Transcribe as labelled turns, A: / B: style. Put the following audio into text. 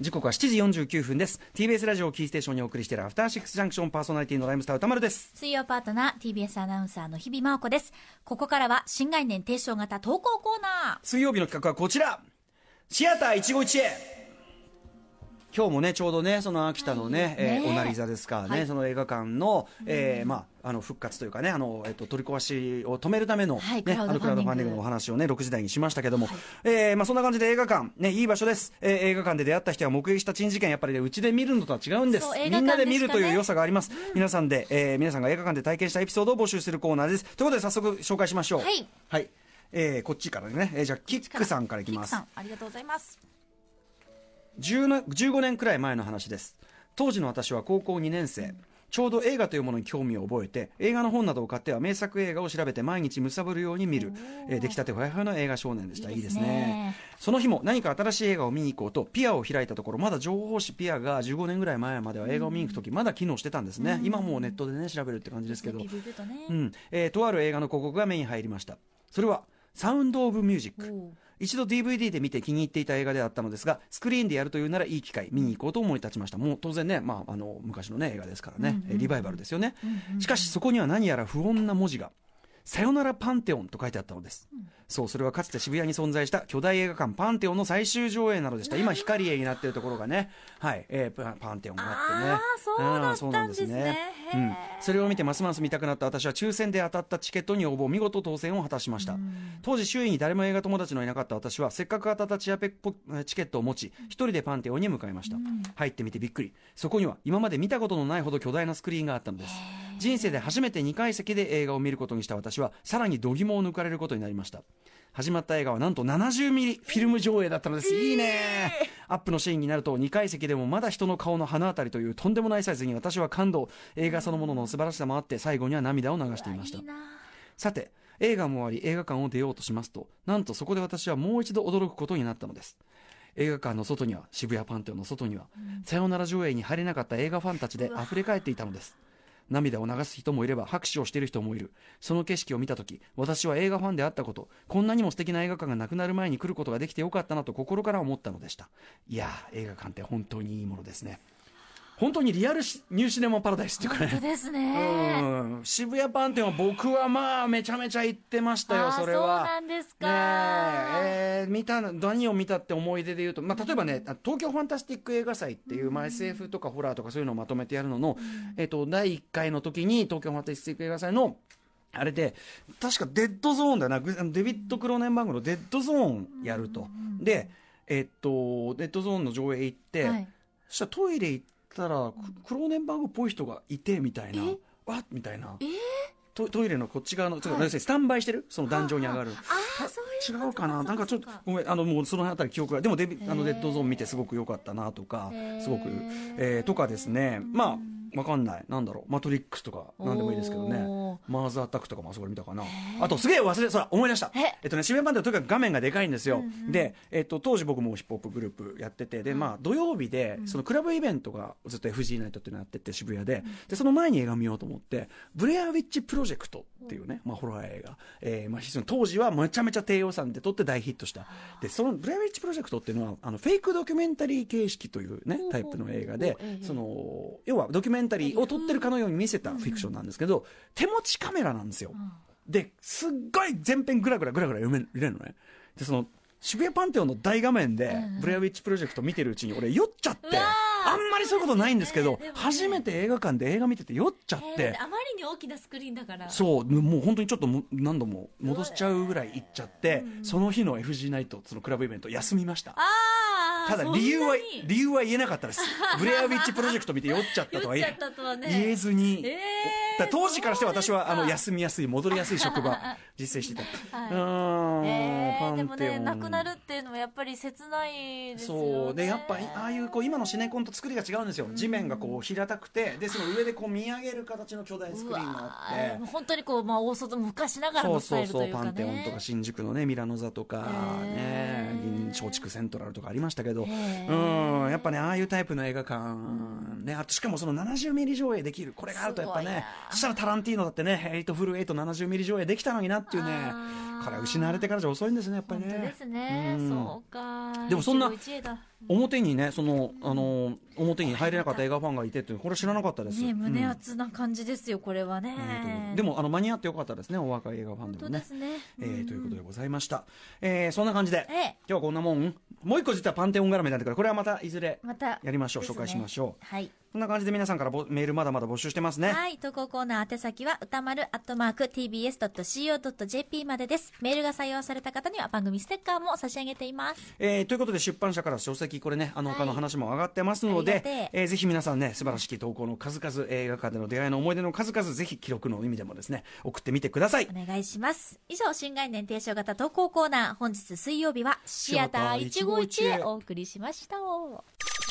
A: 時刻は7時49分です。TBS ラジオをキーステーションにお送りしているアフターシックスジャンクションパーソナリティのライムスター歌丸です。
B: 水曜パートナー TBS アナウンサーの日々真央子です。ここからは新概念提唱型投稿コーナー。
A: 水曜日の企画はこちら。シアター一期一会今日もねちょうどねその秋田のね、えー
B: ね。え
A: おなり座ですかね、
B: はい。
A: その映画館の、えーまああの復活というかねあの、えっと取り壊しを止めるための、
B: はい
A: ね、
B: クラウド
A: あのクラウドファンディングのお話をね6時台にしましたけども、えーまあそんな感じで映画館ねいい場所です、えー映画館で出会った人が目撃した珍事件やっぱりねうちで見るのとは違うんです。
B: そう映画館
A: みんなで見るという良さがあります、皆さんで、えー皆さんが映画館で体験したエピソードを募集するコーナーです。ということで早速紹介しましょう。
B: はい、
A: はい。えーこっちからね、えーじゃあキックさんからいきます。
B: ありがとうございます。
A: 10な15年くらい前の話です。当時の私は高校2年生。ちょうど映画というものに興味を覚えて映画の本などを買っては名作映画を調べて毎日貪るように見る、えー出来たてほやほやの映画少年でした。いいで
B: すすね。
A: ねその日も何か新しい映画を見に行こうとピアを開いたところまだ情報誌ピアが15年ぐらい前までは映画を見に行く時まだ機能してたんですね、今もうネットでね調べるって感じですけど。うん。えーとある映画の広告が目に入りました。それはサウンド・オブ・ミュージック一度 DVD で見て気に入っていた映画であったのですがスクリーンでやるというならいい機会見に行こうと思い立ちました。もう当然ね、まあ、あの昔の、ね、映画ですからね、えーリバイバルですよね、しかしそこには何やら不穏な文字が「さよならパンテオン」と書いてあったのです、そうそれはかつて渋谷に存在した巨大映画館パンテオンの最終上映なのでした。今光栄になっているところがね、はい。えーパパンテオンがあってね。
B: あーそうだったん
A: そうなん
B: ですね。
A: うん、それを見てますます見たくなった私は抽選で当たったチケットに応募見事当選を果たしました、当時周囲に誰も映画友達のいなかった私はせっかく当たったチアペポチケットを持ち一人でパンテオンに向かいました、入ってみてびっくり。そこには今まで見たことのないほど巨大なスクリーンがあったのです人生で初めて2階席で映画を見ることにした私はさらに度肝を抜かれることになりました。始まった映画はなんと70ミリフィルム上映だったのです、いいね。アップのシーンになると2階席でもまだ人の顔の鼻あたりというとんでもないサイズに私は感動。映画そのものの素晴らしさもあって最後には涙を流していました。さて映画も終わり映画館を出ようとしますとなんとそこで私はもう一度驚くことになったのです。映画館の外には渋谷パンテオンの外には、さよなら上映に入れなかった映画ファンたちで溢れ返っていたのです涙を流す人もいれば拍手をしている人もいる。その景色を見た時私は映画ファンであったことこんなにも素敵な映画館がなくなる前に来ることができてよかったなと心から思ったのでした。いや映画館って本当にいいものですね。本当にリアルシニューシネマパラダイスっていうかね。
B: 本当ですね。
A: うん。渋谷パン店は僕はまあめちゃめちゃ行ってましたよそれは。
B: そうなんですか、
A: ねえ。えー見た何を見たって思い出で言うと、まあ、例えばね東京ファンタスティック映画祭っていう、まあ、SF とかホラーとかそういうのをまとめてやるのの、えっと第1回の時に東京ファンタスティック映画祭のあれで確かデッドゾーンだよな。グデビッド・クローネンバーグのデッドゾーンやると、でえっとデッドゾーンの上映行って、
B: はい。
A: そしたらトイレ行ったらククローネンバーグっぽい人がいてみたいな。わっみたいな。トトイレのこっち側の、ちょっと要するにスタンバイしてる？その壇上に上がる。違うかな？なんかちょっとごめんあのもうその辺り記憶がでもデビあのデッドゾーン見てすごく良かったなとかすごく、えーとかですね。まあわかんない。なんだろう。マトリックスとかなんでもいいですけどね。マーズアタックとかもあそこで見たかな。あとすげえ忘れそら思い出した。
B: え？
A: えっとね渋谷バンドはとにかく画面がでかいんですよ、で、えっと、当時僕もヒップホップグループやっててでまあ土曜日でそのクラブイベントがずっと FG ナイトっていうのやってて渋谷ででその前に映画見ようと思ってブレアウィッチプロジェクトっていうね、まあ、ホラー映画、えーまあ、当時はめちゃめちゃ低予算で撮って大ヒットした。でそのブレアウィッチプロジェクトっていうのはあのフェイクドキュメンタリー形式というねタイプの映画で
B: ええ
A: その要はドキュメンタリーを撮ってるかのように見せたフィクションなんですけど手持ちカメラなんですよ。ですっごい全編グラグラグラグラ読め入れるのね。でその渋谷パンテオンの大画面でブレアウィッチプロジェクト見てるうちに俺酔っちゃってあんまりそういうことないんですけど初めて映画館で映画見てて酔っちゃっ
B: え
A: て
B: ーあまりに大きなスクリーンだから。
A: そうもう本当にちょっとも何度も戻しちゃうぐらい行っちゃってその日の FG ナイトそのクラブイベント休みました。
B: ああ
A: ただ理由は理由は言えなかったです。ブレアウィッチプロジェクト見て酔っちゃったとは。言えずに、
B: えー。
A: 当時からして私はあの休みやすい戻りやすい職場 実践してた、
B: はい。えー、でもねなくなるっていうのはやっぱり切ないですよね。
A: そう。でやっぱああいうこう今のシネコンと作りが違うんですよ。地面がこう平たくてでその上でこう見上げる形の巨大スクリーンがあって。
B: 本当にこう、まあ、大外昔ながら
A: そう
B: のスタイル
A: そうそう
B: というかね。
A: パンテオンとか新宿のねミラノ座とかね。銀松竹セントラルとかありましたけどうんやっぱねああいうタイプの映画館ねあとしかもその70ミリ上映できるこれがあるとやっぱねそしたらタランティーノだってねエイトフルエイト70ミリ上映できたのになっていうねこれは失われてからじゃ遅いんですねやっぱりね。
B: ですね、
A: うん。
B: そうか。
A: でもそんな表にねそのあの表に入れなかった映画ファンがいてってこれ知らなかったです、
B: ね胸
A: うん。
B: 熱な感じですよこれはね。
A: えーでもあの間に合ってよかったですねお若い映画ファン
B: 本
A: でもね。
B: 当ですね。
A: えーということでございました、えーそんな感じで、
B: ええ。
A: 今日はこんなもん。もう一個実はパンテオン絡めなんだからこれはまたいずれ
B: また
A: やりましょう、紹介しましょう。
B: はい
A: こんな感じで皆さんからぼメールまだまだ募集してますね
B: はい。投稿コーナー宛先は、歌丸アットマーク tbs.co.jp までです。メールが採用された方には番組ステッカーも差し上げています。
A: えーということで出版社から書籍これねあの
B: はい
A: 他の話も上がってますので、
B: ありがてえ
A: えーぜひ皆さんね素晴らしき投稿の数々映画館での出会いの思い出の数々ぜひ記録の意味でもですね送ってみてください
B: お願いします。以上、新概念提唱型投稿コーナー、本日水曜日は、シアター151へお送りしました。